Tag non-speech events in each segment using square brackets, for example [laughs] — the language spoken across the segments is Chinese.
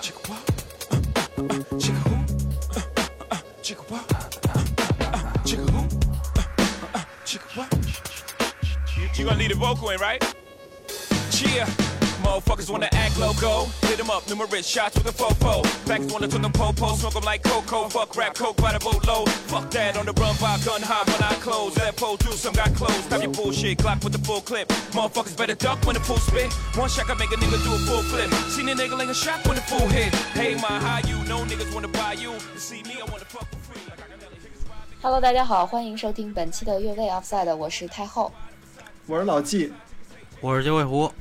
Chick what? Chick who? Chick what? Chick who? Chick what? You gonna leave the vocal in, right? Cheer. Motherfuckers wanna act loco. Hit them up, numerous shots with a fofo. Backs wanna took them po-po, smoke them like cocoa. Fuck rap, coke by the boatload. Fuck that, on the run by gun high when I close. That pole do some got closed. Stop your bullshit, clock with the full clip. Motherfuckers better duck when the full spit. One shot can make a nigga do a full flip. Seen a nigga like a shot when the full hit. Hey, my how you? No niggas wanna buy you. To see me, I wanna fuck for free. Like I got Nelly Higgins ride me. Hello，大家好，欢迎收听本期的越位 Offside，我是太后。我是老纪，我是九尾狐，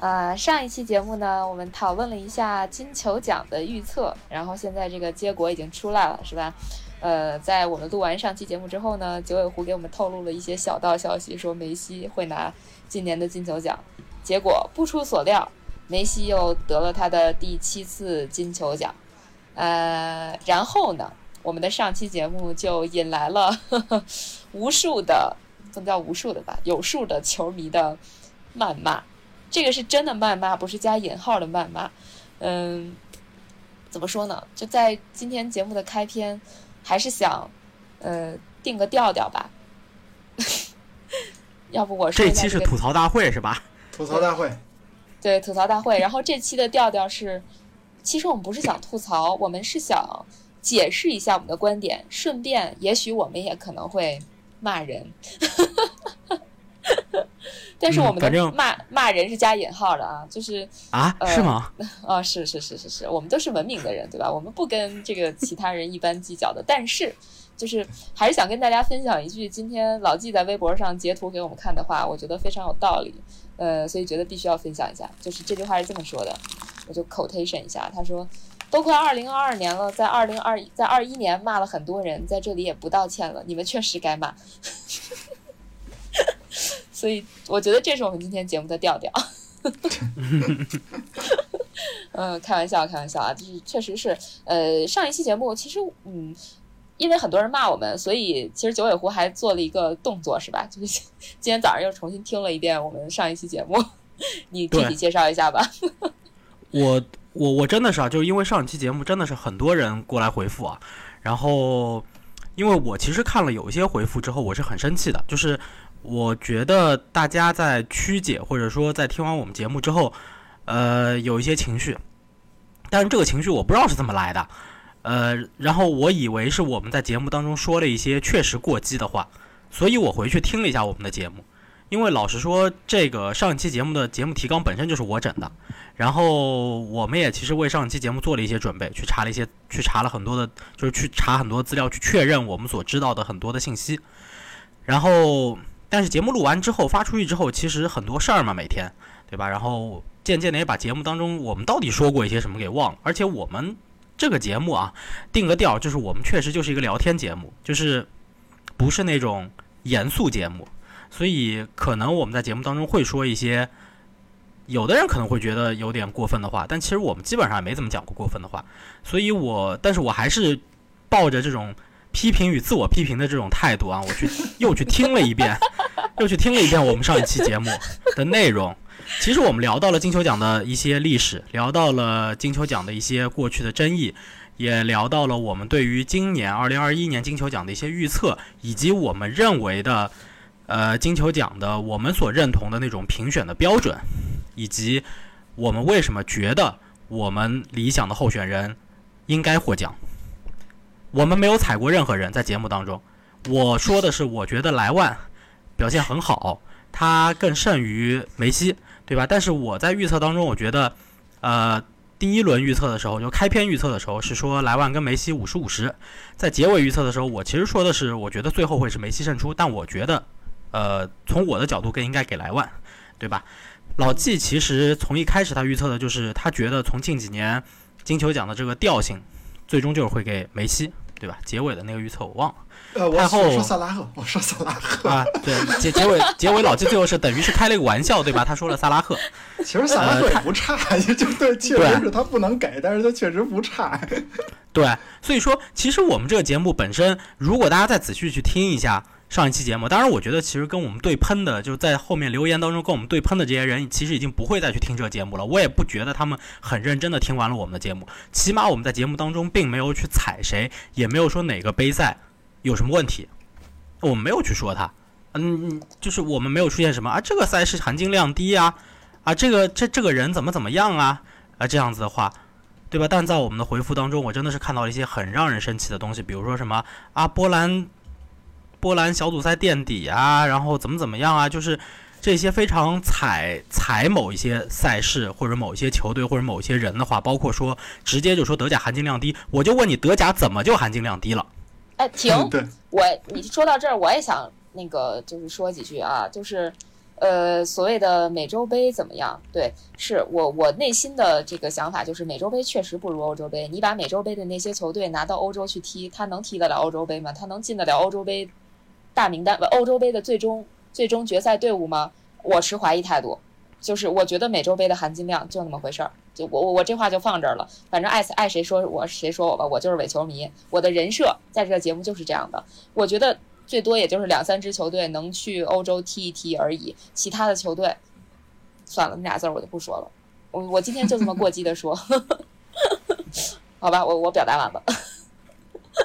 呃，上一期节目呢，我们讨论了一下金球奖的预测，然后现在这个结果已经出来了，是吧？呃，在我们录完上期节目之后呢，九尾狐给我们透露了一些小道消息，说梅西会拿今年的金球奖。结果不出所料，梅西又得了他的第七次金球奖。呃，然后呢，我们的上期节目就引来了呵 [laughs] 呵无数的，不能叫无数的吧，有数的球迷的谩骂。这个是真的谩骂，不是加引号的谩骂。嗯，怎么说呢？就在今天节目的开篇，还是想呃定个调调吧。[laughs] 要不我说这期是吐槽大会是吧？吐槽大会，对吐槽大会，然后这期的调调是，其实我们不是想吐槽，我们是想解释一下我们的观点，顺便也许我们也可能会骂人。但是我们的正骂、骂人是加引号的啊，就是啊，呃是吗？[laughs] 啊，是是是是是，我们都是文明的人，对吧？我们不跟这个其他人一般计较的。但是，就是还是想跟大家分享一句，今天老纪在微博上截图给我们看的话，我觉得非常有道理，呃，所以觉得必须要分享一下。就是这句话是这么说的，我就 quotation 一下，他说：“都快二零二二年了，在二零二在二一年骂了很多人，在这里也不道歉了，你们确实该骂。[laughs] ”所以我觉得这是我们今天节目的调调。[laughs] 嗯，开玩笑，开玩笑啊，就是确实是，呃，上一期节目其实，嗯，因为很多人骂我们，所以其实九尾狐还做了一个动作，是吧？就是今天早上又重新听了一遍我们上一期节目，你具体介绍一下吧。[laughs] 我我我真的是啊，就是因为上一期节目真的是很多人过来回复啊，然后因为我其实看了有一些回复之后，我是很生气的，就是我觉得大家在曲解或者说在听完我们节目之后，呃，有一些情绪，但是这个情绪我不知道是怎么来的，呃，然后我以为是我们在节目当中说了一些确实过激的话，所以我回去听了一下我们的节目。因为老实说，这个上一期节目的节目提纲本身就是我整的，然后我们也其实为上一期节目做了一些准备，去查了一些，去查了很多的，就是去查很多资料，去确认我们所知道的很多的信息。然后，但是节目录完之后发出去之后，其实很多事儿嘛，每天，对吧？然后渐渐的也把节目当中我们到底说过一些什么给忘了，而且我们这个节目啊，定个调，就是我们确实就是一个聊天节目，就是不是那种严肃节目。所以可能我们在节目当中会说一些，有的人可能会觉得有点过分的话，但其实我们基本上也没怎么讲过过分的话。所以我，但是我还是抱着这种批评与自我批评的这种态度啊，我去又去听了一遍，[laughs] 又去听了一遍我们上一期节目的内容。其实我们聊到了金球奖的一些历史，聊到了金球奖的一些过去的争议，也聊到了我们对于今年二零二一年金球奖的一些预测，以及我们认为的。呃，金球奖的我们所认同的那种评选的标准，以及我们为什么觉得我们理想的候选人应该获奖。我们没有踩过任何人，在节目当中，我说的是，我觉得莱万表现很好，他更胜于梅西，对吧？但是我在预测当中，我觉得，呃，第一轮预测的时候，就开篇预测的时候是说莱万跟梅西五十五十，在结尾预测的时候，我其实说的是，我觉得最后会是梅西胜出，但我觉得。呃，从我的角度更应该给莱万，对吧？老纪其实从一开始他预测的就是他觉得从近几年金球奖的这个调性，最终就是会给梅西，对吧？结尾的那个预测我忘了呃，我太后我说萨拉赫，我说萨拉赫，啊。对，结结尾结尾老季最后是等于是开了一个玩笑，对吧？他说了萨拉赫，其实萨拉赫也不差，也就对，确对实是他不能给，但是他确实不差。对，所以说其实我们这个节目本身，如果大家再仔细去听一下。上一期节目。当然，我觉得其实跟我们对喷的，就是在后面留言当中跟我们对喷的这些人，其实已经不会再去听这个节目了。我也不觉得他们很认真的听完了我们的节目。起码我们在节目当中并没有去踩谁，也没有说哪个杯赛有什么问题，我们没有去说他。嗯，就是我们没有出现什么啊，这个赛事含金量低呀，啊，这个这这个人怎么怎么样啊，啊这样子的话，对吧？但在我们的回复当中，我真的是看到了一些很让人生气的东西，比如说什么啊，波兰波兰小组赛垫底啊，然后怎么怎么样啊，就是这些非常踩踩某一些赛事或者某一些球队或者某一些人的话，包括说直接就说德甲含金量低，我就问你，德甲怎么就含金量低了？哎，停！我你说到这儿，我也想。那个就是说几句啊，就是，呃，所谓的美洲杯怎么样？对，是我我内心的这个想法就是美洲杯确实不如欧洲杯。你把美洲杯的那些球队拿到欧洲去踢，他能踢得了欧洲杯吗？他能进得了欧洲杯大名单？欧洲杯的最终最终决赛队伍吗？我持怀疑态度。就是我觉得美洲杯的含金量就那么回事儿。就我我我这话就放这儿了。反正爱爱谁说我谁说我吧，我就是伪球迷。我的人设在这个节目就是这样的。我觉得。最多也就是两三支球队能去欧洲踢一踢而已，其他的球队，算了，那俩字儿我就不说了。我我今天就这么过激的说，[laughs] 好吧，我我表达完了。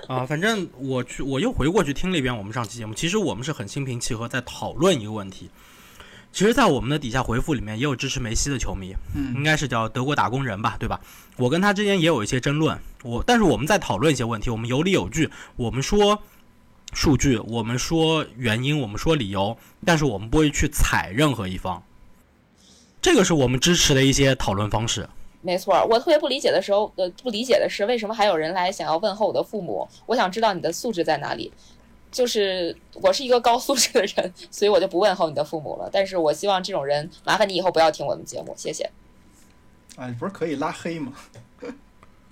啊，反正我去，我又回过去听了一遍我们上期节目，其实我们是很心平气和在讨论一个问题。其实，在我们的底下回复里面也有支持梅西的球迷，嗯，应该是叫德国打工人吧，对吧？我跟他之间也有一些争论，我但是我们在讨论一些问题，我们有理有据，我们说。数据，我们说原因，我们说理由，但是我们不会去踩任何一方，这个是我们支持的一些讨论方式。没错，我特别不理解的时候，呃，不理解的是为什么还有人来想要问候我的父母？我想知道你的素质在哪里。就是我是一个高 [laughs] 素质的人，所以我就不问候你的父母了。但是我希望这种人，麻烦你以后不要听我们节目，谢谢。啊，你，不是可以拉黑吗？[laughs]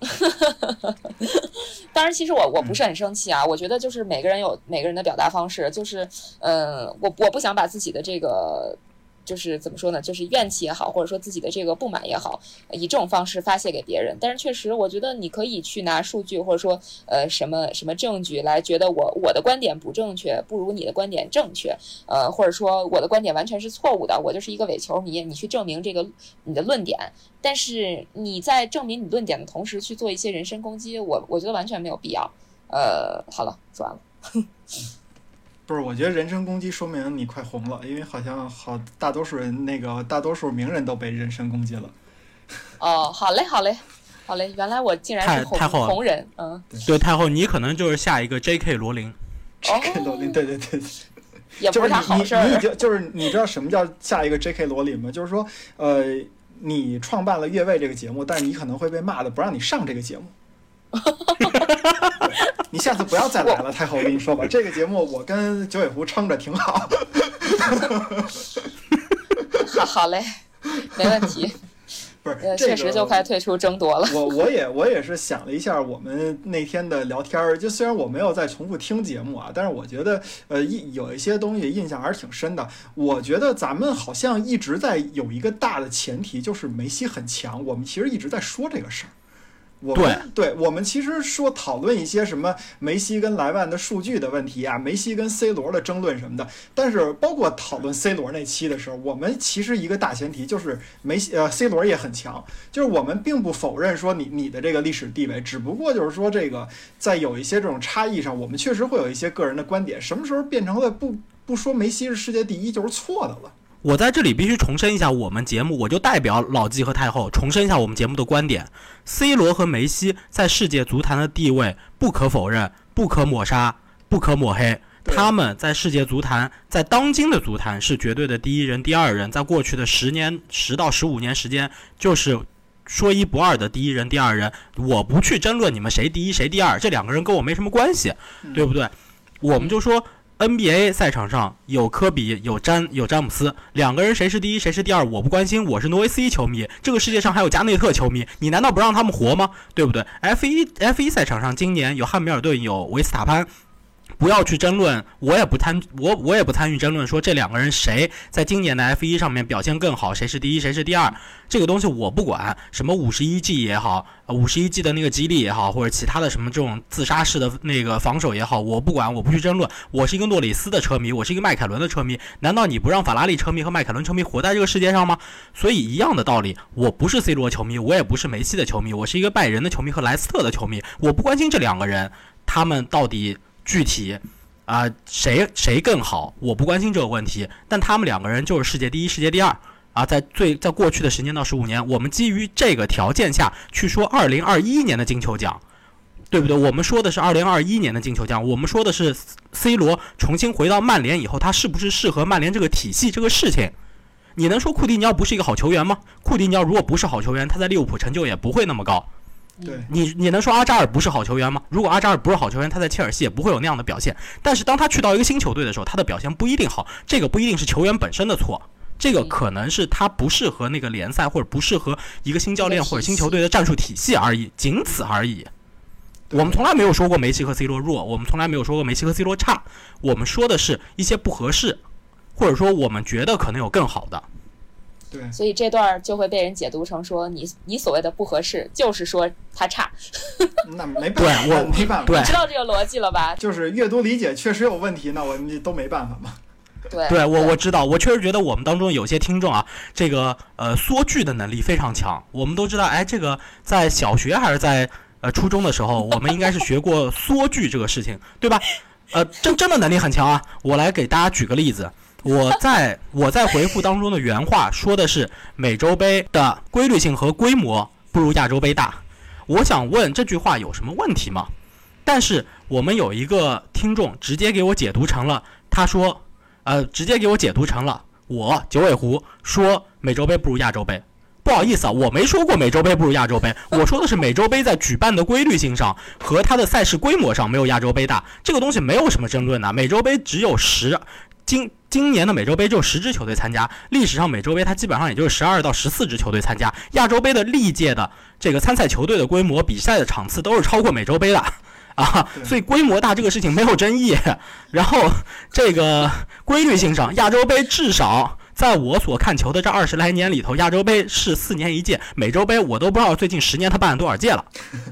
当然，其实我我不是很生气啊。我觉得就是每个人有每个人的表达方式，就是，嗯，我我不想把自己的这个。就是怎么说呢？就是怨气也好，或者说自己的这个不满也好，以这种方式发泄给别人。但是确实，我觉得你可以去拿数据，或者说呃什么什么证据来觉得我我的观点不正确，不如你的观点正确。呃，或者说我的观点完全是错误的，我就是一个伪球迷。你去证明这个你的论点，但是你在证明你论点的同时去做一些人身攻击，我我觉得完全没有必要。呃，好了，说完了。[laughs] 不是，我觉得人身攻击说明你快红了，因为好像好大多数人那个大多数名人都被人身攻击了。哦，好嘞，好嘞，好嘞，原来我竟然是红红人，嗯，对，太后，你可能就是下一个 J.K. 罗琳。J.K. 罗琳，对对对，也不是啥好事儿。你已经就是你知道什么叫下一个 J.K. 罗琳吗？就是说，呃，你创办了越位这个节目，但是你可能会被骂的不让你上这个节目。[laughs] 你下次不要再来了，太后，我跟你说吧，这个节目我跟九尾狐撑着挺好。好，[laughs] 好嘞，没问题。[laughs] 不是，确实就快退出争夺了。我我也我也是想了一下，我们那天的聊天儿，就虽然我没有再重复听节目啊，但是我觉得呃印有一些东西印象还是挺深的。我觉得咱们好像一直在有一个大的前提，就是梅西很强。我们其实一直在说这个事儿。我们对我们其实说讨论一些什么梅西跟莱万的数据的问题啊，梅西跟 C 罗的争论什么的。但是包括讨论 C 罗那期的时候，我们其实一个大前提就是梅西呃 C 罗也很强，就是我们并不否认说你你的这个历史地位，只不过就是说这个在有一些这种差异上，我们确实会有一些个人的观点。什么时候变成了不不说梅西是世界第一就是错的了？我在这里必须重申一下，我们节目我就代表老纪和太后重申一下我们节目的观点：C 罗和梅西在世界足坛的地位不可否认、不可抹杀、不可抹黑。他们在世界足坛，在当今的足坛是绝对的第一人、第二人。在过去的十年、十到十五年时间，就是说一不二的第一人、第二人。我不去争论你们谁第一谁第二，这两个人跟我没什么关系，对不对？我们就说。NBA 赛场上有科比，有詹，有詹姆斯，两个人谁是第一，谁是第二，我不关心。我是挪威 C 球迷，这个世界上还有加内特球迷，你难道不让他们活吗？对不对？F 一 F 一赛场上今年有汉密尔顿，有维斯塔潘，不要去争论，我也不参我我也不参与争论，说这两个人谁在今年的 F 一上面表现更好，谁是第一，谁是第二，这个东西我不管。什么五十一 G 也好，五十一 G 的那个激励也好，或者其他的什么这种自杀式的那个防守也好，我不管，我不去争论。我是一个诺里斯的车迷，我是一个迈凯伦的车迷，难道你不让法拉利车迷和迈凯伦车迷活在这个世界上吗？所以一样的道理，我不是 C 罗球迷，我也不是梅西的球迷，我是一个拜仁的球迷和莱斯特的球迷，我不关心这两个人他们到底具体。啊，谁谁更好？我不关心这个问题，但他们两个人就是世界第一、世界第二啊！在最在过去的十年到十五年，我们基于这个条件下去说二零二一年的金球奖，对不对？我们说的是二零二一年的金球奖，我们说的是 C 罗重新回到曼联以后，他是不是适合曼联这个体系？这个事情，你能说库蒂尼奥不是一个好球员吗？库蒂尼奥如果不是好球员，他在利物浦成就也不会那么高。对你，你能说阿扎尔不是好球员吗？如果阿扎尔不是好球员，他在切尔西也不会有那样的表现。但是当他去到一个新球队的时候，他的表现不一定好。这个不一定是球员本身的错，这个可能是他不适合那个联赛，或者不适合一个新教练或者新球队的战术体系而已，仅此而已。我们从来没有说过梅西和 C 罗弱，我们从来没有说过梅西和 C 罗差，我们说的是一些不合适，或者说我们觉得可能有更好的。对，所以这段就会被人解读成说你你所谓的不合适，就是说他差。[laughs] 那没办法，对我没办法，你知道这个逻辑了吧？就是阅读理解确实有问题，那我们都没办法嘛。对，对我我知道，我确实觉得我们当中有些听众啊，这个呃缩句的能力非常强。我们都知道，哎，这个在小学还是在呃初中的时候，我们应该是学过缩句这个事情，对吧？呃，真真的能力很强啊！我来给大家举个例子，我在我在回复当中的原话说的是美洲杯的规律性和规模不如亚洲杯大。我想问这句话有什么问题吗？但是我们有一个听众直接给我解读成了，他说。呃，直接给我解读成了我九尾狐说美洲杯不如亚洲杯。不好意思啊，我没说过美洲杯不如亚洲杯，我说的是美洲杯在举办的规律性上和它的赛事规模上没有亚洲杯大，这个东西没有什么争论的。美洲杯只有十，今今年的美洲杯只有十支球队参加，历史上美洲杯它基本上也就是十二到十四支球队参加。亚洲杯的历届的这个参赛球队的规模、比赛的场次都是超过美洲杯的。啊，所以规模大这个事情没有争议。然后这个规律性上，亚洲杯至少在我所看球的这二十来年里头，亚洲杯是四年一届，美洲杯我都不知道最近十年他办了多少届了。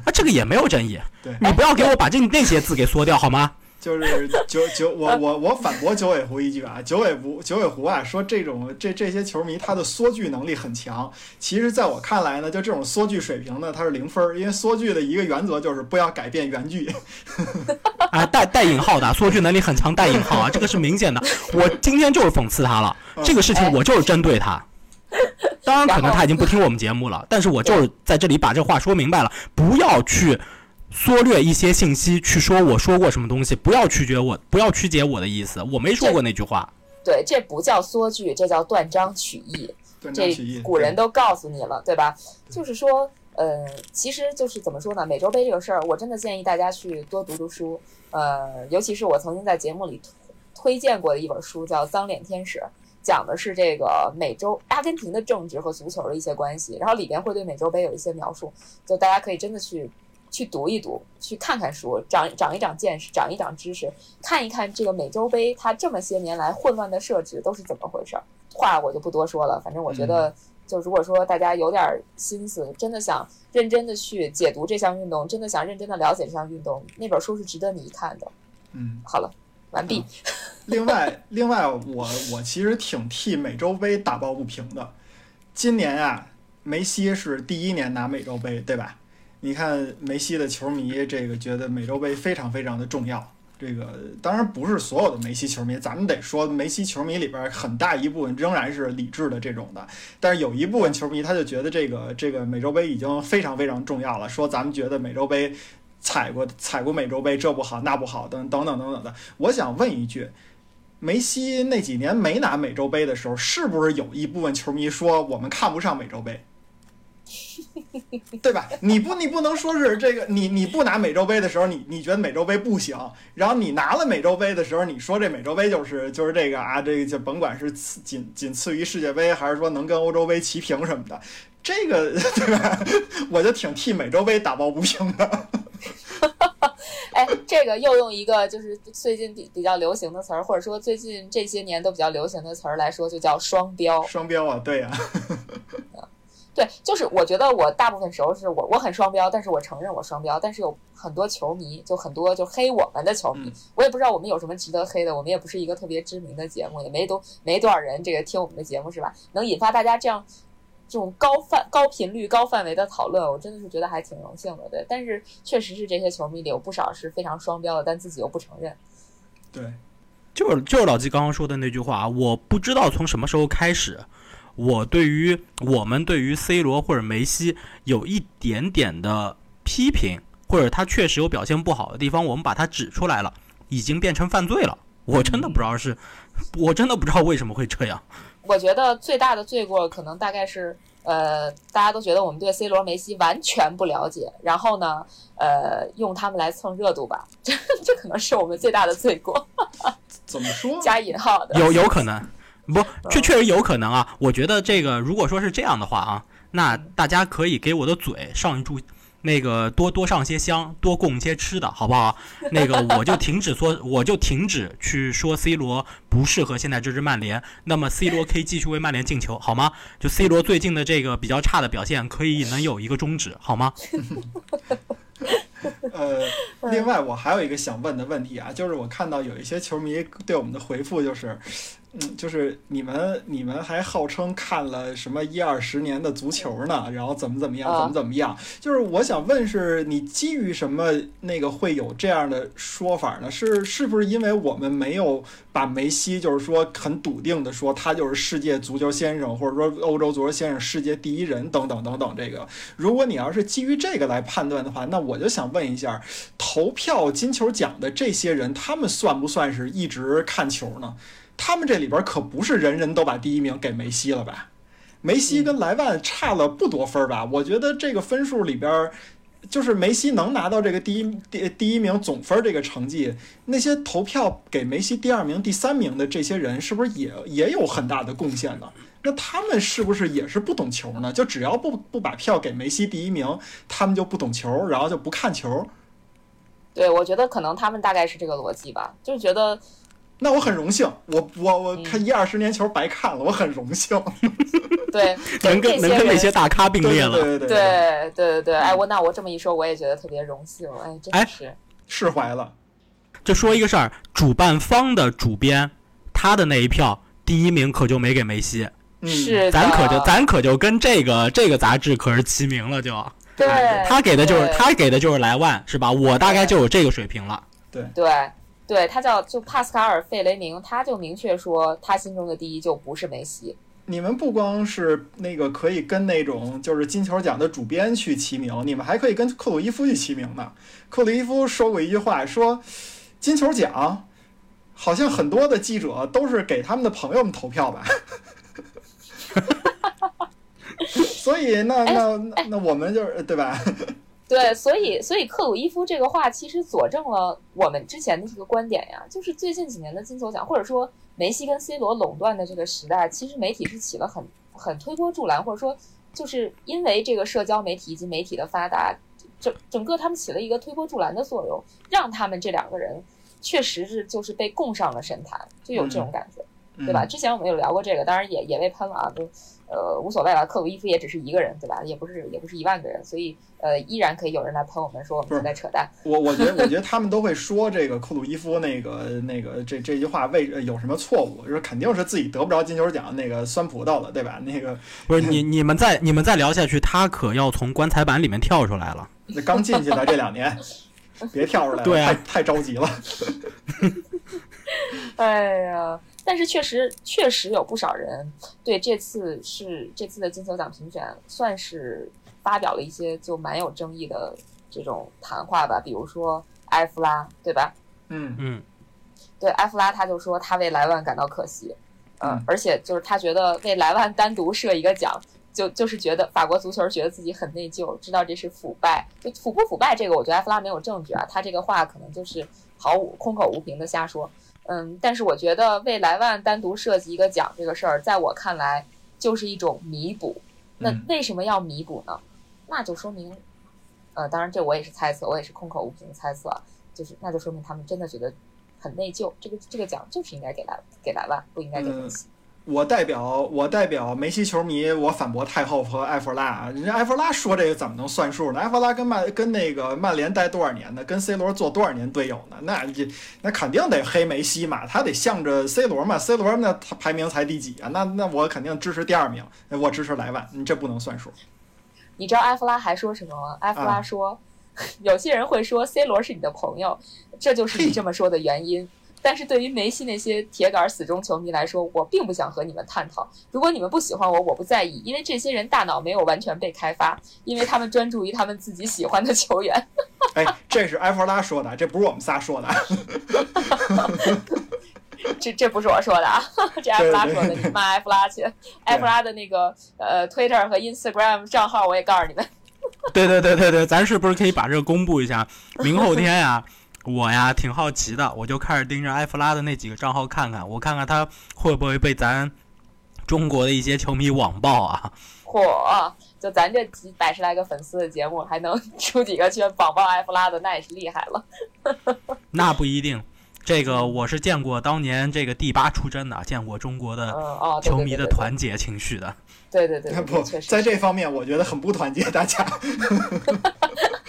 啊，这个也没有争议。对，你不要给我把这那些字给缩掉好吗？就是九九，我我我反驳九尾狐一句啊，九尾狐九尾狐啊，说这种这这些球迷他的缩句能力很强。其实，在我看来呢，就这种缩句水平呢，它是零分儿，因为缩句的一个原则就是不要改变原句。[laughs] 啊，带带引号的缩句能力很强，带引号啊，这个是明显的。我今天就是讽刺他了，这个事情我就是针对他。当然，可能他已经不听我们节目了，但是我就是在这里把这话说明白了，不要去。缩略一些信息去说我说过什么东西，不要曲解我，不要曲解我的意思，我没说过那句话。对，这不叫缩句，这叫断章取义。这古人都告诉你了，对吧？就是说，呃，其实就是怎么说呢？美洲杯这个事儿，我真的建议大家去多读读书。呃，尤其是我曾经在节目里推荐过的一本书，叫《脏脸天使》，讲的是这个美洲阿根廷的政治和足球的一些关系，然后里边会对美洲杯有一些描述，就大家可以真的去。去读一读，去看看书，长长一长见识，长一长知识，看一看这个美洲杯它这么些年来混乱的设置都是怎么回事儿。话我就不多说了，反正我觉得，就如果说大家有点心思，真的想认真的去解读这项运动，真的想认真的了解这项运动，那本书是值得你一看的。嗯，好了，完毕。另外，另外，我我其实挺替美洲杯打抱不平的。今年啊，梅西是第一年拿美洲杯，对吧？你看梅西的球迷，这个觉得美洲杯非常非常的重要。这个当然不是所有的梅西球迷，咱们得说梅西球迷里边很大一部分仍然是理智的这种的。但是有一部分球迷他就觉得这个这个美洲杯已经非常非常重要了，说咱们觉得美洲杯踩过踩过美洲杯这不好那不好等等等等等的。我想问一句，梅西那几年没拿美洲杯的时候，是不是有一部分球迷说我们看不上美洲杯？[laughs] 对吧？你不，你不能说是这个，你你不拿美洲杯的时候，你你觉得美洲杯不行，然后你拿了美洲杯的时候，你说这美洲杯就是就是这个啊，这个就甭管是次仅仅次于世界杯，还是说能跟欧洲杯齐平什么的，这个对吧？[laughs] 我就挺替美洲杯打抱不平的。[laughs] 哎，这个又用一个就是最近比比较流行的词儿，或者说最近这些年都比较流行的词儿来说，就叫双标。双标啊，对呀、对，就是我觉得我大部分时候是我我很双标，但是我承认我双标，但是有很多球迷就很多就黑我们的球迷，嗯我也不知道我们有什么值得黑的，我们也不是一个特别知名的节目，也没多没多少人这个听我们的节目是吧？能引发大家这样这种高范高频率高范围的讨论，我真的是觉得还挺荣幸的，对。但是确实是这些球迷里有不少是非常双标的，但自己又不承认。对，就是就是老季刚刚说的那句话啊，我不知道从什么时候开始，我对于我们对于 C 罗或者梅西有一点点的批评，或者他确实有表现不好的地方，我们把它指出来了，已经变成犯罪了。我真的不知道是，我真的不知道为什么会这样。我觉得最大的罪过可能大概是，呃，大家都觉得我们对 C 罗、梅西完全不了解，然后呢，呃，用他们来蹭热度吧，这 [laughs] 这可能是我们最大的罪过，怎么说？[laughs] 加引号的。有有可能，不，确确实有可能啊。我觉得这个如果说是这样的话啊，那大家可以给我的嘴上一炷，那个多多上些香，多供些吃的，好不好？那个我就停止说，我就停止去说 C 罗不适合现在这支曼联。那么 C 罗可以继续为曼联进球，好吗？就 C 罗最近的这个比较差的表现，可以能有一个终止，好吗？[laughs] [laughs] 呃，另外我还有一个想问的问题啊，就是我看到有一些球迷对我们的回复就是，嗯，就是你们你们还号称看了什么一二十年的足球呢，然后怎么怎么样，啊怎么怎么样？就是我想问，是你基于什么那个会有这样的说法呢？是是不是因为我们没有把梅西就是说很笃定的说他就是世界足球先生，或者说欧洲足球先生、世界第一人等等等等这个？如果你要是基于这个来判断的话，那我就想问一下，投票金球奖的这些人，他们算不算是一直看球呢？他们这里边可不是人人都把第一名给梅西了吧？梅西跟莱万差了不多分吧？我觉得这个分数里边，就是梅西能拿到这个第一第第一名总分这个成绩，那些投票给梅西第二名、第三名的这些人，是不是也也有很大的贡献呢？那他们是不是也是不懂球呢？就只要不不把票给梅西第一名，他们就不懂球，然后就不看球。对，我觉得可能他们大概是这个逻辑吧，就是觉得那我很荣幸，我我我嗯看一二十年球白看了，我很荣幸。[laughs] [laughs] 对能跟能跟那些大咖并列了。对对对对对对对，哎，我那我这么一说，我也觉得特别荣幸，哎，真是。释怀了。就说一个事儿，主办方的主编他的那一票第一名可就没给梅西，嗯，是，咱可就咱可就跟这个这个杂志可是齐名了就，对，他给的就是他给的就是莱万是吧？我大概就有这个水平了。对对，他叫就帕斯卡尔·费雷明，他就明确说他心中的第一就不是梅西。你们不光是那个可以跟那种就是金球奖的主编去齐名，你们还可以跟克鲁伊夫去齐名呢。克鲁伊夫说过一句话，说金球奖好像很多的记者都是给他们的朋友们投票吧。[laughs] 所以那那那那我们就是对吧？[laughs] 对，所以所以克鲁伊夫这个话其实佐证了我们之前的这个观点呀，就是最近几年的金球奖，或者说梅西跟 C 罗垄断的这个时代，其实媒体是起了很很推波助澜，或者说就是因为这个社交媒体以及媒体的发达，整整个他们起了一个推波助澜的作用，让他们这两个人确实是就是被供上了神坛，就有这种感觉。对吧？嗯之前我们有聊过这个，当然也也被喷了啊，都呃无所谓了。克鲁伊夫也只是一个人，对吧？也不是也不是一万个人，所以呃依然可以有人来喷我们说我们是在扯淡。我我觉得，我觉得他们都会说这个克鲁伊夫那个那个这这句话为呃有什么错误，就是肯定是自己得不着金球奖那个酸葡萄了，对吧？那个不是你你们再你们再聊下去，他可要从棺材板里面跳出来了。那刚进去的这两年，别跳出来了，对啊太太着急了。[laughs] 哎呀，但是确实确实有不少人对这次是这次的金球奖评选算是发表了一些就蛮有争议的这种谈话吧，比如说埃弗拉，对吧？嗯。嗯，对埃弗拉，他就说他为莱万感到可惜，嗯嗯，而且就是他觉得为莱万单独设一个奖，就就是觉得法国足球觉得自己很内疚，知道这是腐败，就腐不腐败这个，我觉得埃弗拉没有证据啊，他这个话可能就是毫无空口无凭的瞎说，嗯，但是我觉得为莱万单独设计一个奖这个事儿，在我看来就是一种弥补，那嗯为什么要弥补呢？那就说明，呃，当然这我也是猜测，我也是空口无凭的猜测啊。就是那就说明他们真的觉得很内疚。这个这个奖就是应该给莱给莱万，不应该给梅西。我代表我代表梅西球迷，我反驳太后和埃弗拉。人家埃弗拉说这个怎么能算数呢？埃弗拉跟曼跟那个曼联待多少年呢？跟 C 罗做多少年队友呢？那这那肯定得黑梅西嘛，他得向着 C 罗嘛。C 罗那他排名才第几啊？那那我肯定支持第二名，我支持莱万。你这不能算数。你知道埃弗拉还说什么吗？埃弗拉说，[laughs] 有些人会说 C 罗是你的朋友，这就是你这么说的原因。但是对于梅西那些铁杆死忠球迷来说，我并不想和你们探讨。如果你们不喜欢我，我不在意，因为这些人大脑没有完全被开发，因为他们专注于他们自己喜欢的球员。[laughs] 哎，这是埃弗拉说的，这不是我们仨说的。[laughs] 这这不是我说的啊，[laughs] 这埃弗拉说的，你骂埃弗拉去。埃弗拉的那个呃，Twitter 和 Instagram 账号我也告诉你们。对对对对对，咱是不是可以把这个公布一下？明后天呀。我呀，挺好奇的，我就开始盯着埃弗拉的那几个账号看看，我看看他会不会被咱中国的一些球迷网暴啊？嚯！就咱这几百十来个粉丝的节目，还能出几个去网暴埃弗拉的，那也是厉害了。[laughs] 那不一定，这个我是见过当年这个第八出征的，见过中国的球迷的团结情绪的。对对对，不，在这方面我觉得很不团结，大家。[laughs]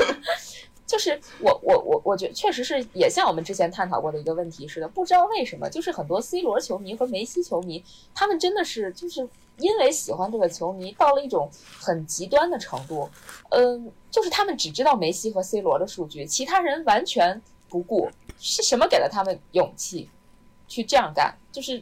就是我我我我觉得确实是也像我们之前探讨过的一个问题似的，不知道为什么，就是很多 C 罗球迷和梅西球迷，他们真的是就是因为喜欢这个球迷到了一种很极端的程度，嗯，就是他们只知道梅西和 C 罗的数据，其他人完全不顾。是什么给了他们勇气去这样干？就是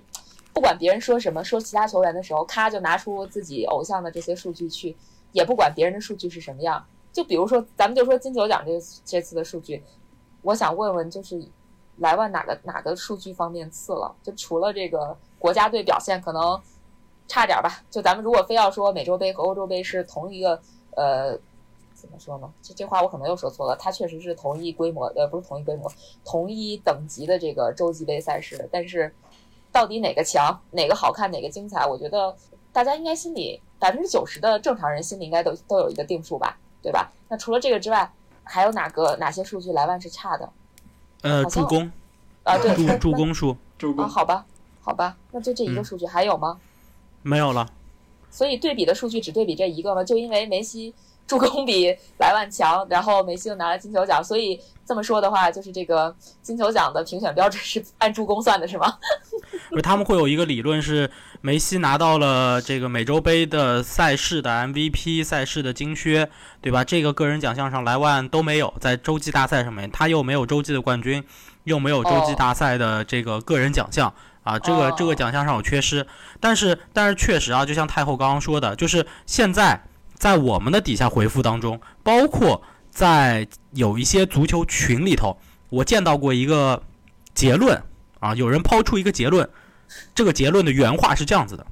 不管别人说什么，说其他球员的时候，咔就拿出自己偶像的这些数据去，也不管别人的数据是什么样。就比如说，咱们就说金球奖这这次的数据，我想问问，就是莱万哪个哪个数据方面次了？就除了这个国家队表现可能差点吧。就咱们如果非要说美洲杯和欧洲杯是同一个呃，怎么说呢？这这话我可能又说错了。它确实是同一规模，呃，不是同一规模，同一等级的这个洲际杯赛事。但是到底哪个强，哪个好看，哪个精彩？我觉得大家应该心里百分之九十的正常人心里应该都都有一个定数吧。对吧？那除了这个之外，还有哪个哪些数据莱万是差的？呃，助攻啊，对，助助攻数，助攻。好吧，好吧，那就这一个数据还有吗？没有了。所以对比的数据只对比这一个吗？就因为梅西助攻比莱万强，然后梅西又拿了金球奖，所以这么说的话，就是这个金球奖的评选标准是按助攻算的，是吗？[laughs] 不是，他们会有一个理论是。梅西拿到了这个美洲杯的赛事的 MVP，赛事的金靴，对吧？这个个人奖项上莱万都没有，在洲际大赛上面，他又没有洲际的冠军，又没有洲际大赛的这个个人奖项啊，这个这个奖项上有缺失。但是但是确实啊，就像太后刚刚说的，就是现在在我们的底下回复当中，包括在有一些足球群里头，我见到过一个结论啊，有人抛出一个结论。这个结论的原话是这样子的，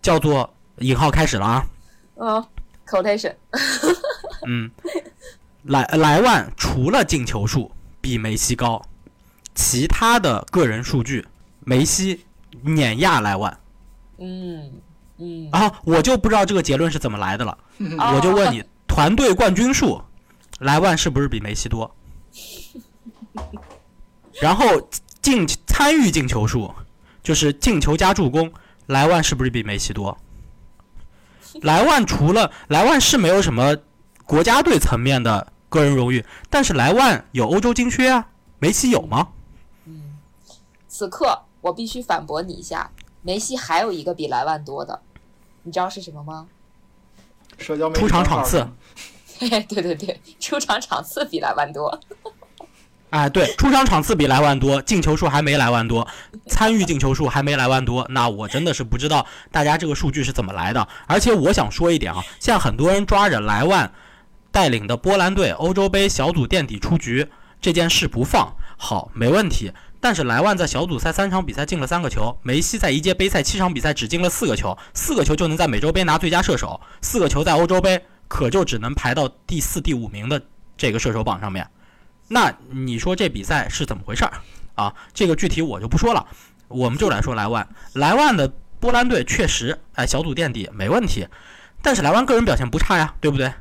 叫做引号开始了啊。嗯，quotation。[laughs] 嗯，莱莱万除了进球数比梅西高，其他的个人数据梅西碾压莱万。嗯嗯。啊，我就不知道这个结论是怎么来的了。我就问你，团队冠军数，莱万是不是比梅西多？[laughs] 然后进参与进球数。就是进球加助攻，莱万是不是比梅西多？莱万除了莱万是没有什么国家队层面的个人荣誉，但是莱万有欧洲金靴啊，梅西有吗？嗯，此刻我必须反驳你一下，梅西还有一个比莱万多的，你知道是什么吗？社交出场场次。[laughs] 对对对，出场场次比莱万多。哎，对，出场场次比莱万多，进球数还没莱万多，参与进球数还没莱万多，那我真的是不知道大家这个数据是怎么来的。而且我想说一点啊，现在很多人抓着莱万带领的波兰队欧洲杯小组垫底出局这件事不放，好，没问题。但是莱万在小组赛三场比赛进了三个球，梅西在一届杯赛七场比赛只进了四个球，四个球就能在美洲杯拿最佳射手，四个球在欧洲杯可就只能排到第四、第五名的这个射手榜上面。那你说这比赛是怎么回事儿啊？这个具体我就不说了，我们就来说莱万。莱万的波兰队确实，哎，小组垫底没问题，但是莱万个人表现不差呀，对不对？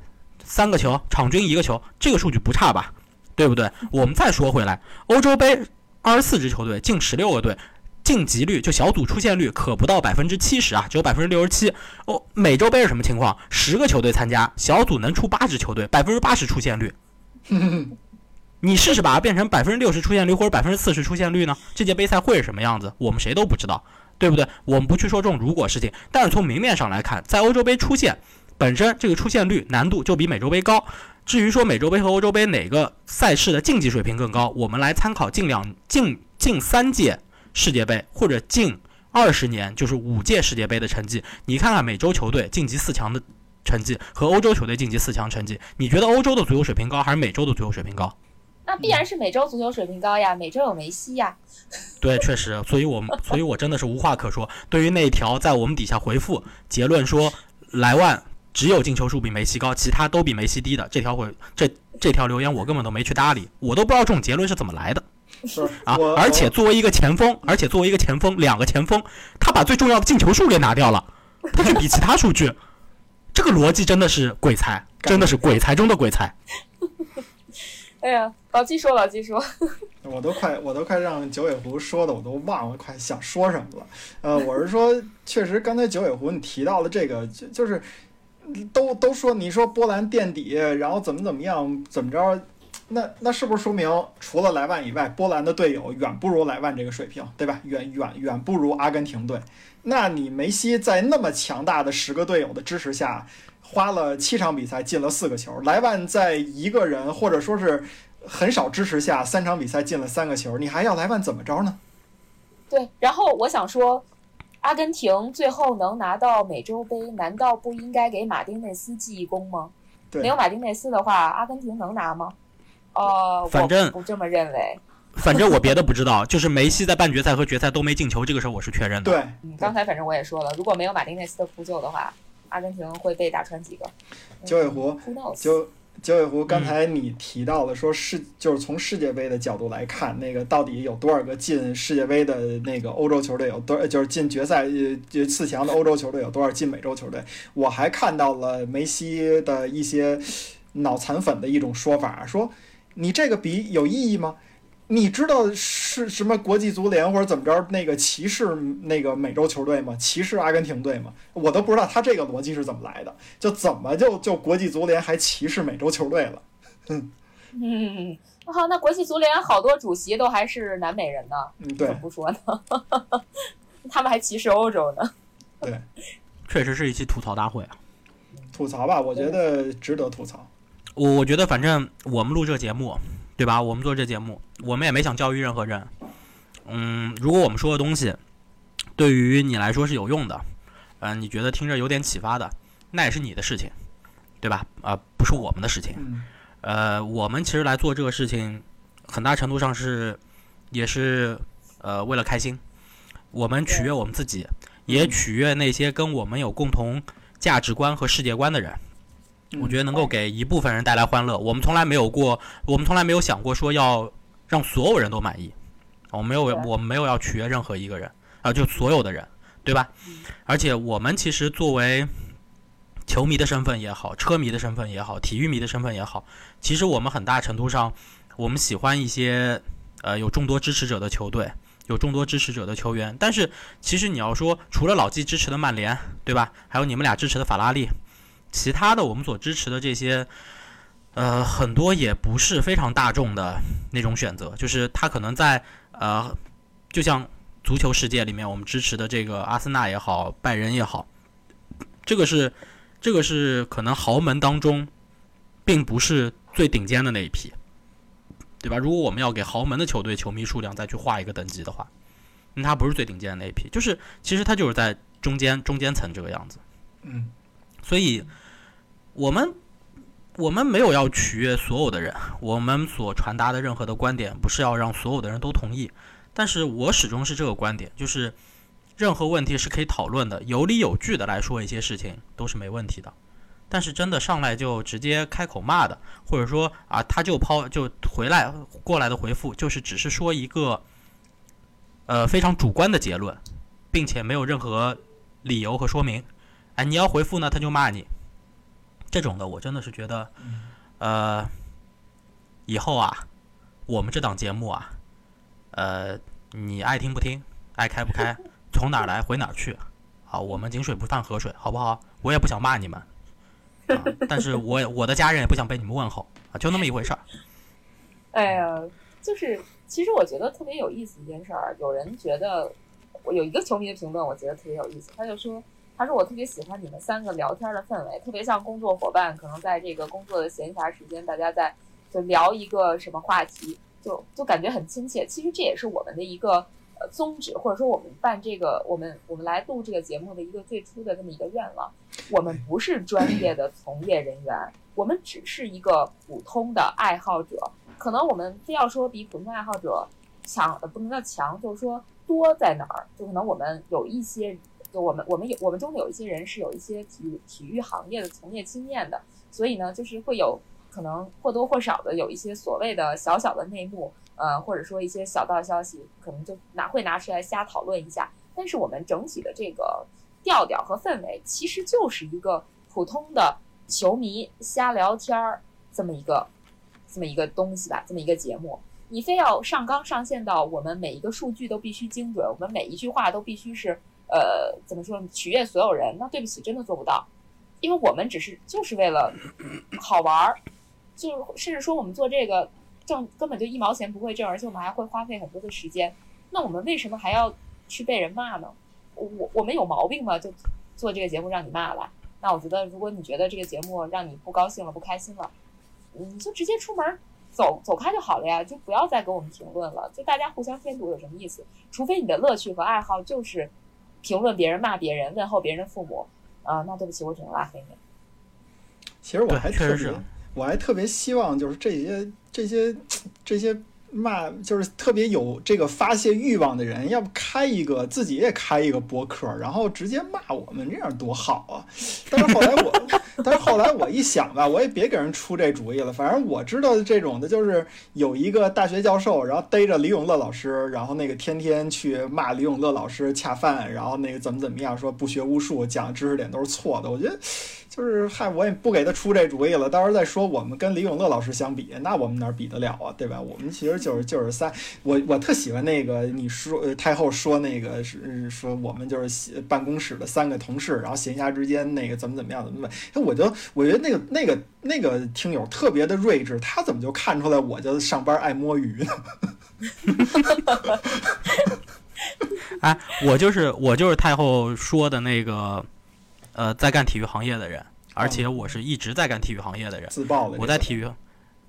三个球，场均一个球，这个数据不差吧？对不对？我们再说回来，欧洲杯二十四支球队，进十六个队，晋级率就小组出现率可不到百分之七十啊，只有百分之六十七。哦，美洲杯是什么情况？十个球队参加，小组能出八支球队，百分之八十出现率。[laughs] 你试试把它变成百分之六十出现率或者百分之四十出现率呢？这届杯赛会是什么样子？我们谁都不知道，对不对？我们不去说这种如果事情，但是从明面上来看，在欧洲杯出现本身这个出现率难度就比美洲杯高。至于说美洲杯和欧洲杯哪个赛事的竞技水平更高，我们来参考近两近近三届世界杯或者近二十年就是五届世界杯的成绩，你看看美洲球队晋级四强的成绩和欧洲球队晋级四强成绩，你觉得欧洲的足球水平高还是美洲的足球水平高？那必然是美洲足球水平高呀，美洲有梅西呀。对，确实，所以我们，所以我真的是无话可说。对于那一条在我们底下回复结论说莱万只有进球数比梅西高，其他都比梅西低的这条回这这条留言，我根本都没去搭理，我都不知道这种结论是怎么来的啊！而且作为一个前锋，而且作为一个前锋，两个前锋，他把最重要的进球数给拿掉了，他去比其他数据，[laughs] 这个逻辑真的是鬼才，真的是鬼才中的鬼才。[laughs] 哎呀，老季说，老季说，[laughs] 我都快，我都快让九尾狐说的，我都忘了，快想说什么了。呃，我是说，确实，刚才九尾狐你提到了这个，就就是都都说你说波兰垫底，然后怎么怎么样，怎么着？那那是不是说明除了莱万以外，波兰的队友远不如莱万这个水平，对吧？远远远不如阿根廷队。那你梅西在那么强大的十个队友的支持下。花了七场比赛进了四个球，莱万在一个人或者说是很少支持下，三场比赛进了三个球，你还要莱万怎么着呢？对，然后我想说，阿根廷最后能拿到美洲杯，难道不应该给马丁内斯记一功吗？对，没有马丁内斯的话，阿根廷能拿吗？呃，反正不这么认为。反正我别的不知道，[laughs] 就是梅西在半决赛和决赛都没进球，这个事儿我是确认的。对，嗯，刚才反正我也说了，如果没有马丁内斯的扑救的话。阿根廷会被打穿几个？九尾狐，九九尾狐，刚才你提到了说世，就是从世界杯的角度来看，那个到底有多少个进世界杯的那个欧洲球队有多，就是进决赛呃四强的欧洲球队有多少进美洲球队？我还看到了梅西的一些脑残粉的一种说法，说你这个比有意义吗？你知道是什么国际足联或者怎么着那个歧视那个美洲球队吗？歧视阿根廷队吗？我都不知道他这个逻辑是怎么来的，就怎么就就国际足联还歧视美洲球队了？嗯嗯，好，那国际足联好多主席都还是南美人呢。嗯，对，怎么不说呢？[laughs] 他们还歧视欧洲呢。对，确实是一期吐槽大会啊。吐槽吧，我觉得值得吐槽。我我觉得反正我们录这节目。对吧？我们做这节目，我们也没想教育任何人。嗯，如果我们说的东西对于你来说是有用的，嗯，你觉得听着有点启发的，那也是你的事情，对吧？啊，不是我们的事情。呃，我们其实来做这个事情，很大程度上是也是呃为了开心，我们取悦我们自己，也取悦那些跟我们有共同价值观和世界观的人。我觉得能够给一部分人带来欢乐，我们从来没有过，我们从来没有想过说要让所有人都满意，我没有，我们没有要取悦任何一个人啊，就所有的人，对吧？而且我们其实作为球迷的身份也好，车迷的身份也好，体育迷的身份也好，其实我们很大程度上，我们喜欢一些呃有众多支持者的球队，有众多支持者的球员。但是其实你要说，除了老季支持的曼联，对吧？还有你们俩支持的法拉利。其他的我们所支持的这些，呃，很多也不是非常大众的那种选择，就是他可能在呃，就像足球世界里面我们支持的这个阿森纳也好，拜仁也好，这个是这个是可能豪门当中，并不是最顶尖的那一批，对吧？如果我们要给豪门的球队球迷数量再去划一个等级的话，那他不是最顶尖的那一批，就是其实他就是在中间中间层这个样子，嗯。所以，我们我们没有要取悦所有的人，我们所传达的任何的观点不是要让所有的人都同意。但是我始终是这个观点，就是任何问题是可以讨论的，有理有据的来说一些事情都是没问题的。但是真的上来就直接开口骂的，或者说啊他就抛就回来过来的回复，就是只是说一个呃非常主观的结论，并且没有任何理由和说明。哎，你要回复呢，他就骂你。这种的，我真的是觉得，呃，以后啊，我们这档节目啊，呃，你爱听不听，爱开不开，[laughs] 从哪儿来回哪儿去，啊，我们井水不犯河水，好不好？我也不想骂你们，啊，但是我我的家人也不想被你们问候啊，就那么一回事儿。[laughs] 哎呀，就是其实我觉得特别有意思一件事儿，有人觉得我有一个球迷的评论，我觉得特别有意思，他就说。他说：“我特别喜欢你们三个聊天的氛围，特别像工作伙伴，可能在这个工作的闲暇时间，大家在就聊一个什么话题，就就感觉很亲切。其实这也是我们的一个呃宗旨，或者说我们办这个，我们我们来录这个节目的一个最初的这么一个愿望。我们不是专业的从业人员，我们只是一个普通的爱好者。可能我们非要说比普通爱好者强，呃，不能叫强，就是说多在哪儿？就可能我们有一些。”就我们，我们有我们中有一些人是有一些体育体育行业的从业经验的，所以呢，就是会有可能或多或少的有一些所谓的小小的内幕，呃，或者说一些小道消息，可能就拿会拿出来瞎讨论一下。但是我们整体的这个调调和氛围，其实就是一个普通的球迷瞎聊天儿这么一个这么一个东西吧，这么一个节目。你非要上纲上线到我们每一个数据都必须精准，我们每一句话都必须是。呃，怎么说取悦所有人？那对不起，真的做不到，因为我们只是就是为了好玩儿，就是甚至说我们做这个挣根本就一毛钱不会挣，而且我们还会花费很多的时间。那我们为什么还要去被人骂呢？我我们有毛病吗？就做这个节目让你骂了？那我觉得，如果你觉得这个节目让你不高兴了、不开心了，你就直接出门走走开就好了呀，就不要再给我们评论了。就大家互相添堵有什么意思？除非你的乐趣和爱好就是。评论别人、骂别人、问候别人的父母，啊，那对不起，我只能拉黑你。其实我还特别，我还特别希望就是这些、这些、这些。骂就是特别有这个发泄欲望的人，要不开一个自己也开一个博客，然后直接骂我们，这样多好啊！但是后来我，[laughs] 但是后来我一想吧，我也别给人出这主意了。反正我知道这种的，就是有一个大学教授，然后逮着李永乐老师，然后那个天天去骂李永乐老师恰饭，然后那个怎么怎么样，说不学无术，讲知识点都是错的。我觉得。就是嗨，我也不给他出这主意了。到时候再说，我们跟李永乐老师相比，那我们哪比得了啊？对吧？我们其实就是就是三，我我特喜欢那个你说太后说那个是说我们就是办公室的三个同事，然后闲暇之间那个怎么怎么样怎么怎么，哎，我就我觉得那个那个那个听友特别的睿智，他怎么就看出来我就上班爱摸鱼呢？[laughs] 哎，我就是我就是太后说的那个。呃，在干体育行业的人，而且我是一直在干体育行业的人。自爆了。我在体育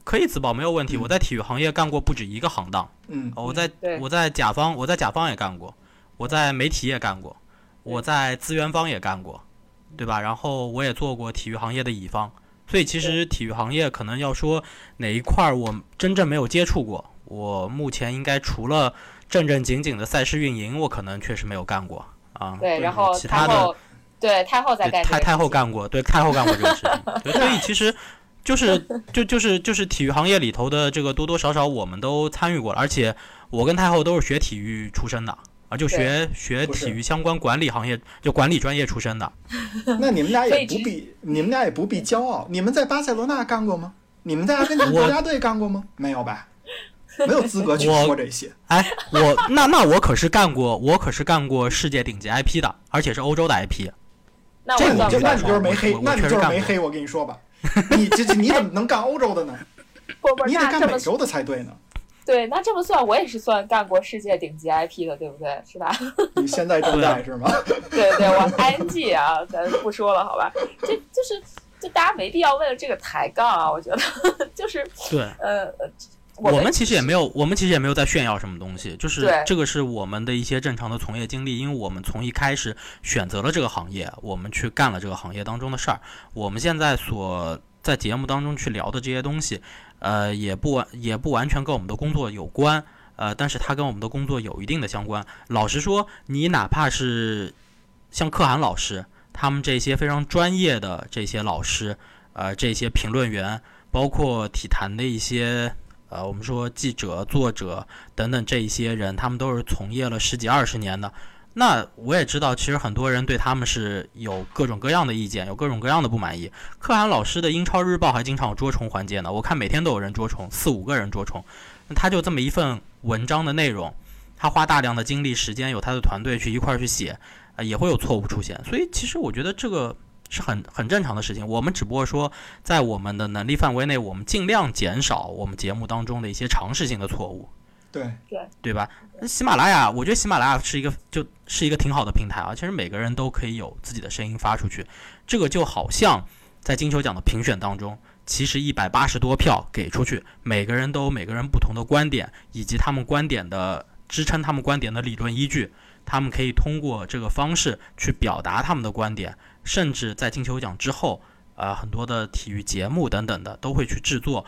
可以自爆没有问题。我在体育行业干过不止一个行当。嗯。我在我在甲方，我在甲方也干过，我在媒体也干过，我在资源方也干过，对吧？然后我也做过体育行业的乙方。所以其实体育行业可能要说哪一块儿我真正没有接触过，我目前应该除了正正经经的赛事运营，我可能确实没有干过啊。对，然后其他的。对太后在干，太太后干过，对太后干过这个事情，[laughs] 所以其实就是就就是就是体育行业里头的这个多多少少我们都参与过了，而且我跟太后都是学体育出身的啊，就学学体育相关管理行业，就管理专业出身的。[laughs] 那你们俩 [laughs] 也不必，你们俩也不必骄傲。你们在巴塞罗那干过吗？你们在阿根廷国家队干过吗？没有吧？没有资格去说这些。哎，我那那我可是干过，我可是干过世界顶级 IP 的，而且是欧洲的 IP。这你就那你就是没黑，那你就是没黑。我跟你说吧，[laughs] 你这这你怎么能干欧洲的呢？不不，你得干美洲的才对呢。对，那这么算，我也是算干过世界顶级 IP 的，对不对？是吧？[laughs] 你现在正在是吗？[laughs] 对对，我 ING 啊，咱不说了，好吧？这就是，就大家没必要为了这个抬杠啊，我觉得就是对，呃。我们其实也没有，我们其实也没有在炫耀什么东西，就是这个是我们的一些正常的从业经历，因为我们从一开始选择了这个行业，我们去干了这个行业当中的事儿。我们现在所在节目当中去聊的这些东西，呃，也不完也不完全跟我们的工作有关，呃，但是它跟我们的工作有一定的相关。老实说，你哪怕是像可汗老师他们这些非常专业的这些老师，呃，这些评论员，包括体坛的一些。呃，我们说记者、作者等等这一些人，他们都是从业了十几二十年的。那我也知道，其实很多人对他们是有各种各样的意见，有各种各样的不满意。可汗老师的英超日报还经常有捉虫环节呢，我看每天都有人捉虫，四五个人捉虫。那他就这么一份文章的内容，他花大量的精力时间，有他的团队去一块儿去写，呃，也会有错误出现。所以其实我觉得这个是很很正常的事情。我们只不过说，在我们的能力范围内，我们尽量减少我们节目当中的一些常识性的错误。对对对吧？喜马拉雅，我觉得喜马拉雅是一个就是一个挺好的平台啊。其实每个人都可以有自己的声音发出去，这个就好像在金球奖的评选当中，其实一百八十多票给出去，每个人都有每个人不同的观点，以及他们观点的支撑他们观点的理论依据，他们可以通过这个方式去表达他们的观点，甚至在金球奖之后，呃，很多的体育节目等等的都会去制作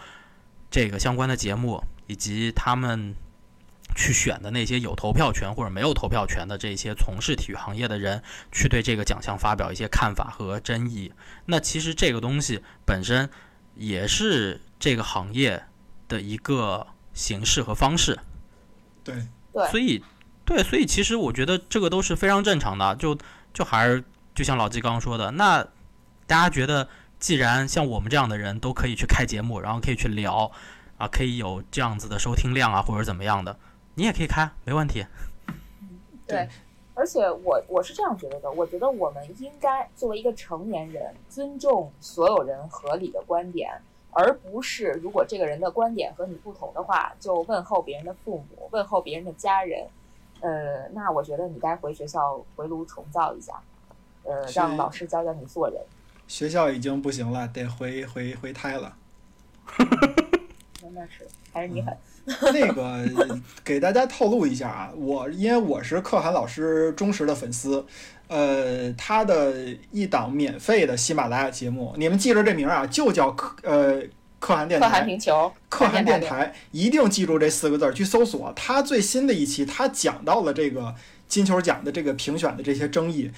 这个相关的节目，以及他们。去选的那些有投票权或者没有投票权的这些从事体育行业的人，去对这个奖项发表一些看法和争议。那其实这个东西本身也是这个行业的一个形式和方式。对对，所以对，所以其实我觉得这个都是非常正常的。就就还是就像老季刚刚说的，那大家觉得，既然像我们这样的人都可以去开节目，然后可以去聊啊，可以有这样子的收听量啊，或者怎么样的。你也可以开，没问题。[laughs] 对，而且我我是这样觉得的，我觉得我们应该作为一个成年人，尊重所有人合理的观点，而不是如果这个人的观点和你不同的话，就问候别人的父母，问候别人的家人。呃，那我觉得你该回学校回炉重造一下，呃，让老师教教你做人。学校已经不行了，得回回回胎了。[laughs] 那是还是你狠。那个给大家透露一下啊，我因为我是可汗老师忠实的粉丝，呃，他的一档免费的喜马拉雅节目，你们记着这名啊，就叫可呃可汗电台，可汗评球，可汗电台，一定记住这四个字去搜索。他最新的一期，他讲到了这个金球奖的这个评选的这些争议，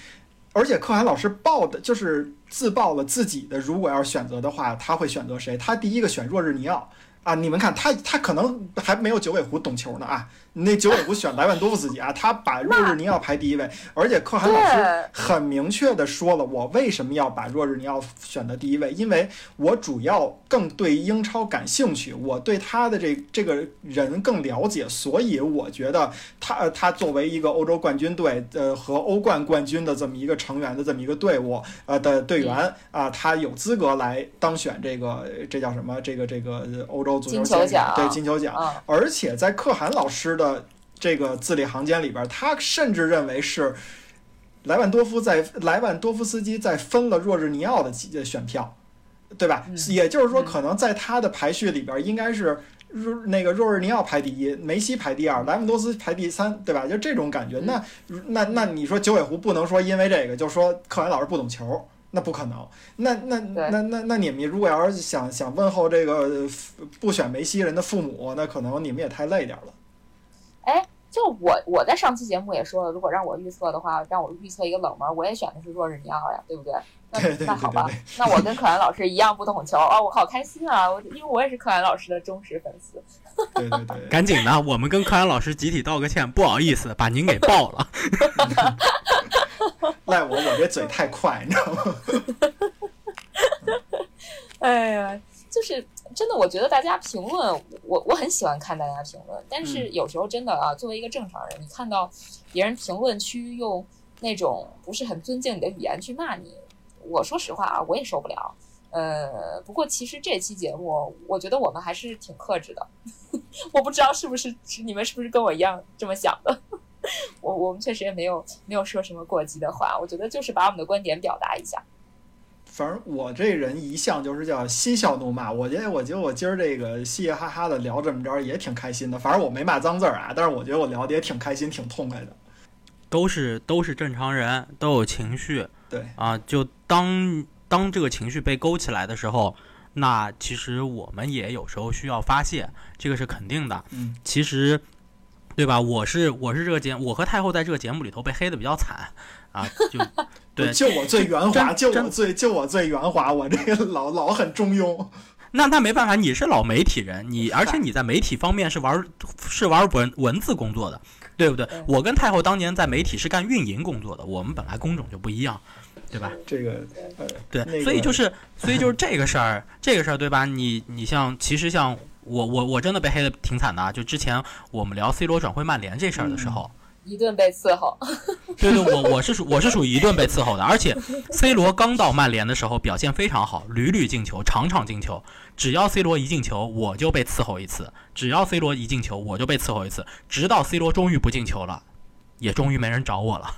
而且可汗老师报的就是自报了自己的，如果要选择的话，他会选择谁？他第一个选若日尼奥。啊，你们看他，他可能还没有九尾狐懂球呢啊！那九尾狐选莱万多夫斯基啊，他把 [laughs] 若日尼奥排第一位，而且可汗老师很明确的说了，我为什么要把若日尼奥选的第一位？因为我主要更对英超感兴趣，我对他的这这个人更了解，所以我觉得他他作为一个欧洲冠军队呃和欧冠冠军的这么一个成员的这么一个队伍呃的队员啊，他有资格来当选这个这叫什么？这个这个欧洲。金球奖对金球奖，而且在可汗老师的这个字里行间里边，他甚至认为是莱万多夫在莱万多夫斯基在分了若日尼奥的选票，对吧？也就是说，可能在他的排序里边，应该是若那个若日尼奥排第一，梅西排第二，莱万多斯排第三，对吧？就这种感觉。那那那你说九尾狐不能说因为这个就说可汗老师不懂球。那不可能，那那那那那你们如果要是想想问候这个不选梅西人的父母，那可能你们也太累点了。哎，就我我在上期节目也说了，如果让我预测的话，让我预测一个冷门，我也选的是若日尼奥呀，对不对？那那好吧，那我跟可汗老师一样不懂球啊，我好开心啊！我因为我也是可汗老师的忠实粉丝。[laughs] 对对对，赶紧的，我们跟可汗老师集体道个歉，不好意思把您给爆了。[laughs] [laughs] 赖我，我这嘴太快，你知道吗？哎呀，就是真的，我觉得大家评论，我我很喜欢看大家评论，但是有时候真的啊，作为一个正常人，你看到别人评论区用那种不是很尊敬你的语言去骂你，我说实话啊，我也受不了。呃，不过其实这期节目，我觉得我们还是挺克制的。[laughs] 我不知道是不是你们是不是跟我一样这么想的。[laughs] 我我们确实也没有没有说什么过激的话，我觉得就是把我们的观点表达一下。反正我这人一向就是叫嬉笑怒骂，我觉得我觉得我今儿这个嘻嘻哈哈的聊这么着也挺开心的。反正我没骂脏字儿啊，但是我觉得我聊的也挺开心，挺痛快的。都是都是正常人，都有情绪。对啊，就当当这个情绪被勾起来的时候，那其实我们也有时候需要发泄，这个是肯定的。嗯，其实。对吧？我是我是这个节，我和太后在这个节目里头被黑的比较惨啊，就对，就我最圆滑，就我最就我最圆滑，我这个老老很中庸。那那没办法，你是老媒体人，你而且你在媒体方面是玩是玩文文字工作的，对不对？我跟太后当年在媒体是干运营工作的，我们本来工种就不一样，对吧？这个呃，对，所以就是所以就是这个事儿，这个事儿对吧？你你像其实像我我我真的被黑的挺惨的啊！就之前我们聊 C 罗转会曼联这事儿的时候。一顿被伺候，[laughs] 对对，我我是属我是属于一顿被伺候的，而且 C 罗刚到曼联的时候表现非常好，屡屡进球，场场进球。只要 C 罗一进球，我就被伺候一次；只要 C 罗一进球，我就被伺候一次，直到 C 罗终于不进球了，也终于没人找我了。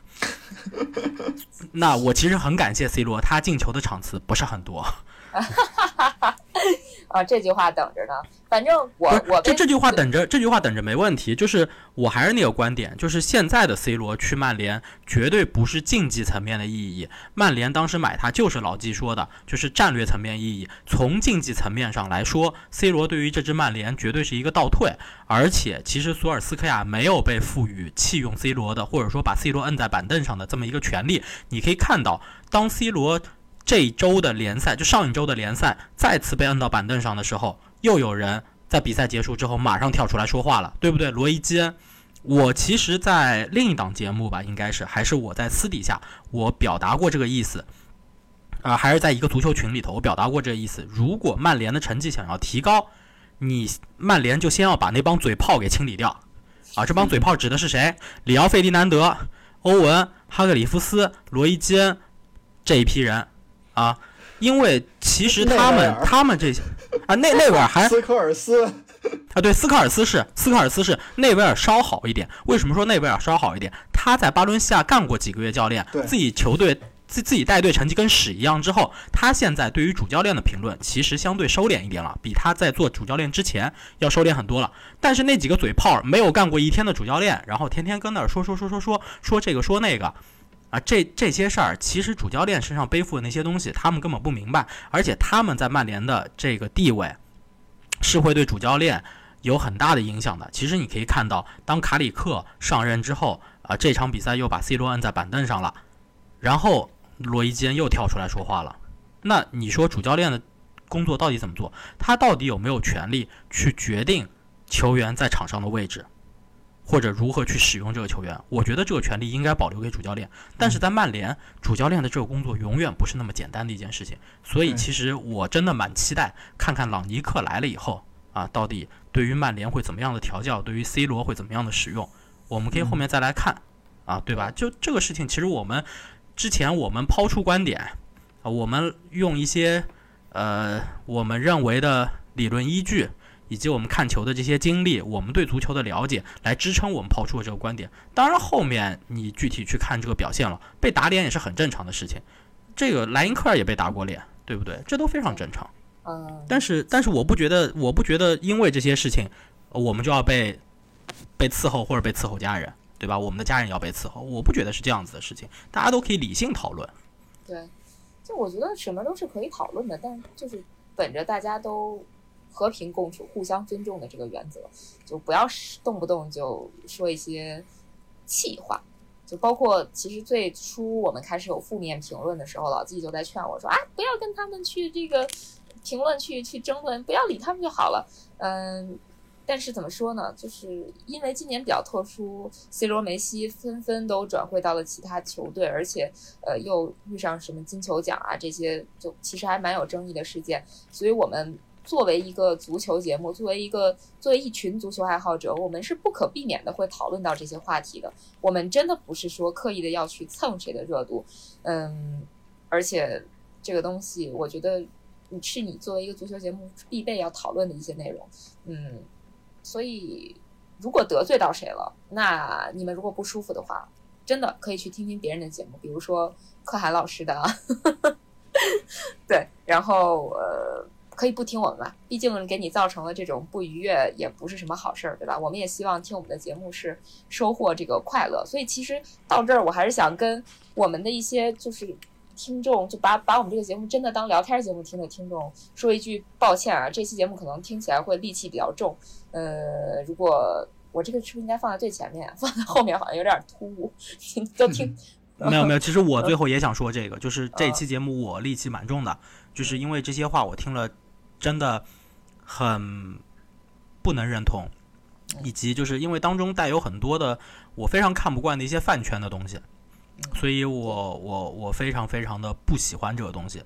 [laughs] 那我其实很感谢 C 罗，他进球的场次不是很多。[laughs] [laughs] 啊，这句话等着呢。反正我我这这句话等着，这句话等着没问题。就是我还是那个观点，就是现在的 C 罗去曼联绝对不是竞技层面的意义。曼联当时买他就是老季说的，就是战略层面意义。从竞技层面上来说，C 罗对于这支曼联绝对是一个倒退。而且其实索尔斯克亚没有被赋予弃用 C 罗的，或者说把 C 罗摁在板凳上的这么一个权利。你可以看到，当 C 罗这一周的联赛，就上一周的联赛再次被摁到板凳上的时候。又有人在比赛结束之后马上跳出来说话了，对不对？罗伊基恩，我其实，在另一档节目吧，应该是还是我在私底下我表达过这个意思，啊，还是在一个足球群里头我表达过这个意思。如果曼联的成绩想要提高，你曼联就先要把那帮嘴炮给清理掉，啊，这帮嘴炮指的是谁？里奥费迪南德、欧文、哈格里夫斯、罗伊基恩这一批人，啊，因为其实他们他们这些。啊，内内维尔还斯科尔斯啊，对，斯科尔斯是斯科尔斯是内维尔稍好一点。为什么说内维尔稍好一点？他在巴伦西亚干过几个月教练，自己球队自自己带队成绩跟屎一样之后，他现在对于主教练的评论其实相对收敛一点了，比他在做主教练之前要收敛很多了。但是那几个嘴炮没有干过一天的主教练，然后天天跟那儿说说说说说说这个说那个。啊，这这些事儿其实主教练身上背负的那些东西，他们根本不明白，而且他们在曼联的这个地位，是会对主教练有很大的影响的。其实你可以看到，当卡里克上任之后，啊，这场比赛又把 C 罗摁在板凳上了，然后罗伊基恩又跳出来说话了。那你说主教练的工作到底怎么做？他到底有没有权利去决定球员在场上的位置？或者如何去使用这个球员，我觉得这个权利应该保留给主教练。但是在曼联，主教练的这个工作永远不是那么简单的一件事情。所以其实我真的蛮期待看看朗尼克来了以后啊，到底对于曼联会怎么样的调教，对于 C 罗会怎么样的使用，我们可以后面再来看啊，对吧？就这个事情，其实我们之前我们抛出观点啊，我们用一些呃我们认为的理论依据。以及我们看球的这些经历，我们对足球的了解，来支撑我们抛出的这个观点。当然，后面你具体去看这个表现了，被打脸也是很正常的事情。这个莱因克尔也被打过脸，对不对？这都非常正常。嗯。但是，但是我不觉得，我不觉得因为这些事情，我们就要被被伺候或者被伺候家人，对吧？我们的家人要被伺候，我不觉得是这样子的事情。大家都可以理性讨论。对，就我觉得什么都是可以讨论的，但就是本着大家都。和平共处、互相尊重的这个原则，就不要动不动就说一些气话。就包括其实最初我们开始有负面评论的时候，老季就在劝我说：“啊，不要跟他们去这个评论区去争论，不要理他们就好了。”嗯，但是怎么说呢？就是因为今年比较特殊，C 罗、梅西纷纷都转会到了其他球队，而且呃又遇上什么金球奖啊这些，就其实还蛮有争议的事件，所以我们。作为一个足球节目，作为一个作为一群足球爱好者，我们是不可避免的会讨论到这些话题的。我们真的不是说刻意的要去蹭谁的热度，嗯，而且这个东西，我觉得你是你作为一个足球节目必备要讨论的一些内容，嗯，所以如果得罪到谁了，那你们如果不舒服的话，真的可以去听听别人的节目，比如说可汗老师的，[laughs] 对，然后呃。可以不听我们吧，毕竟给你造成了这种不愉悦，也不是什么好事儿，对吧？我们也希望听我们的节目是收获这个快乐。所以其实到这儿，我还是想跟我们的一些就是听众，就把把我们这个节目真的当聊天节目听的听众说一句抱歉啊，这期节目可能听起来会戾气比较重。呃，如果我这个是不是应该放在最前面，[laughs] 放在后面好像有点突兀，都听。[laughs] 没有没有，其实我最后也想说这个，就是这期节目我戾气蛮重的，就是因为这些话我听了。真的很不能认同，以及就是因为当中带有很多的我非常看不惯的一些饭圈的东西，所以我我我非常非常的不喜欢这个东西。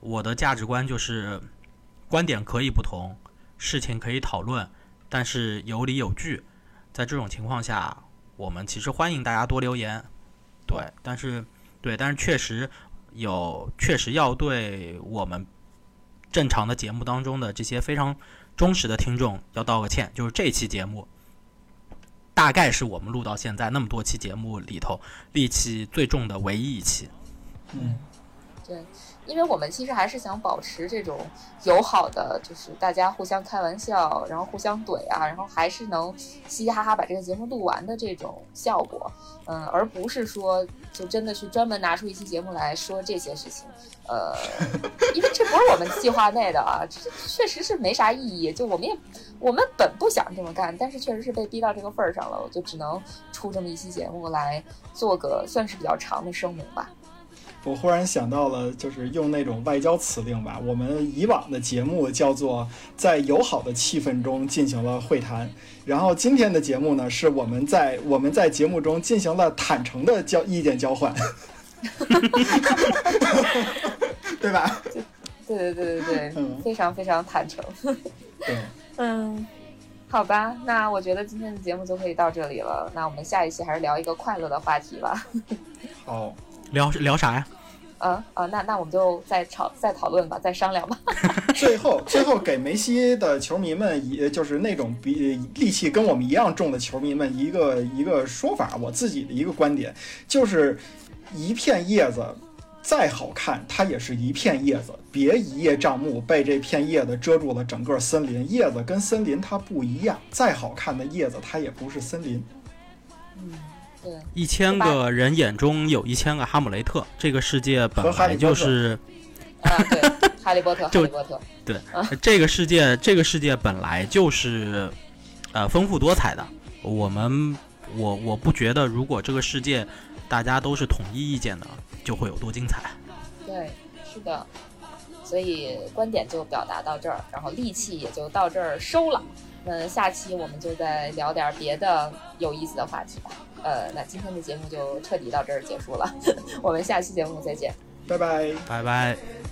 我的价值观就是观点可以不同，事情可以讨论，但是有理有据。在这种情况下，我们其实欢迎大家多留言，对，但是对，但是确实有，确实要对我们正常的节目当中的这些非常忠实的听众要道个歉，就是这期节目大概是我们录到现在那么多期节目里头戾气最重的唯一一期。嗯，对。因为我们其实还是想保持这种友好的，就是大家互相开玩笑，然后互相怼啊，然后还是能嘻嘻哈哈把这个节目录完的这种效果，嗯，而不是说就真的去专门拿出一期节目来说这些事情，呃，[laughs] 因为这不是我们计划内的啊，这确实是没啥意义。就我们也我们本不想这么干，但是确实是被逼到这个份儿上了，我就只能出这么一期节目来做个算是比较长的声明吧。我忽然想到了，就是用那种外交辞令吧。我们以往的节目叫做在友好的气氛中进行了会谈，然后今天的节目呢，是我们在我们在节目中进行了坦诚的交意见交换，[laughs] 对吧？[laughs] 对对对对对，非常非常坦诚。对，[laughs] 嗯，好吧，那我觉得今天的节目就可以到这里了。那我们下一期还是聊一个快乐的话题吧。好。聊聊啥呀？啊啊，那那我们就再吵再讨论吧，再商量吧。[laughs] [laughs] 最后最后给梅西的球迷们，也就是那种比力气跟我们一样重的球迷们一个一个说法，我自己的一个观点，就是一片叶子再好看，它也是一片叶子，别一叶障目，被这片叶子遮住了整个森林。叶子跟森林它不一样，再好看的叶子它也不是森林。嗯。一千个人眼中有一千个哈姆雷特，这个世界本来就是啊，对，哈利波特，[laughs] 哈利波特，对，这个世界，这个世界本来就是呃丰富多彩的。我们，我我不觉得，如果这个世界大家都是统一意见的，就会有多精彩。对，是的，所以观点就表达到这儿，然后戾气也就到这儿收了。那下期我们就再聊点别的有意思的话题吧。呃，那今天的节目就彻底到这儿结束了，[laughs] 我们下期节目再见，拜拜，拜拜。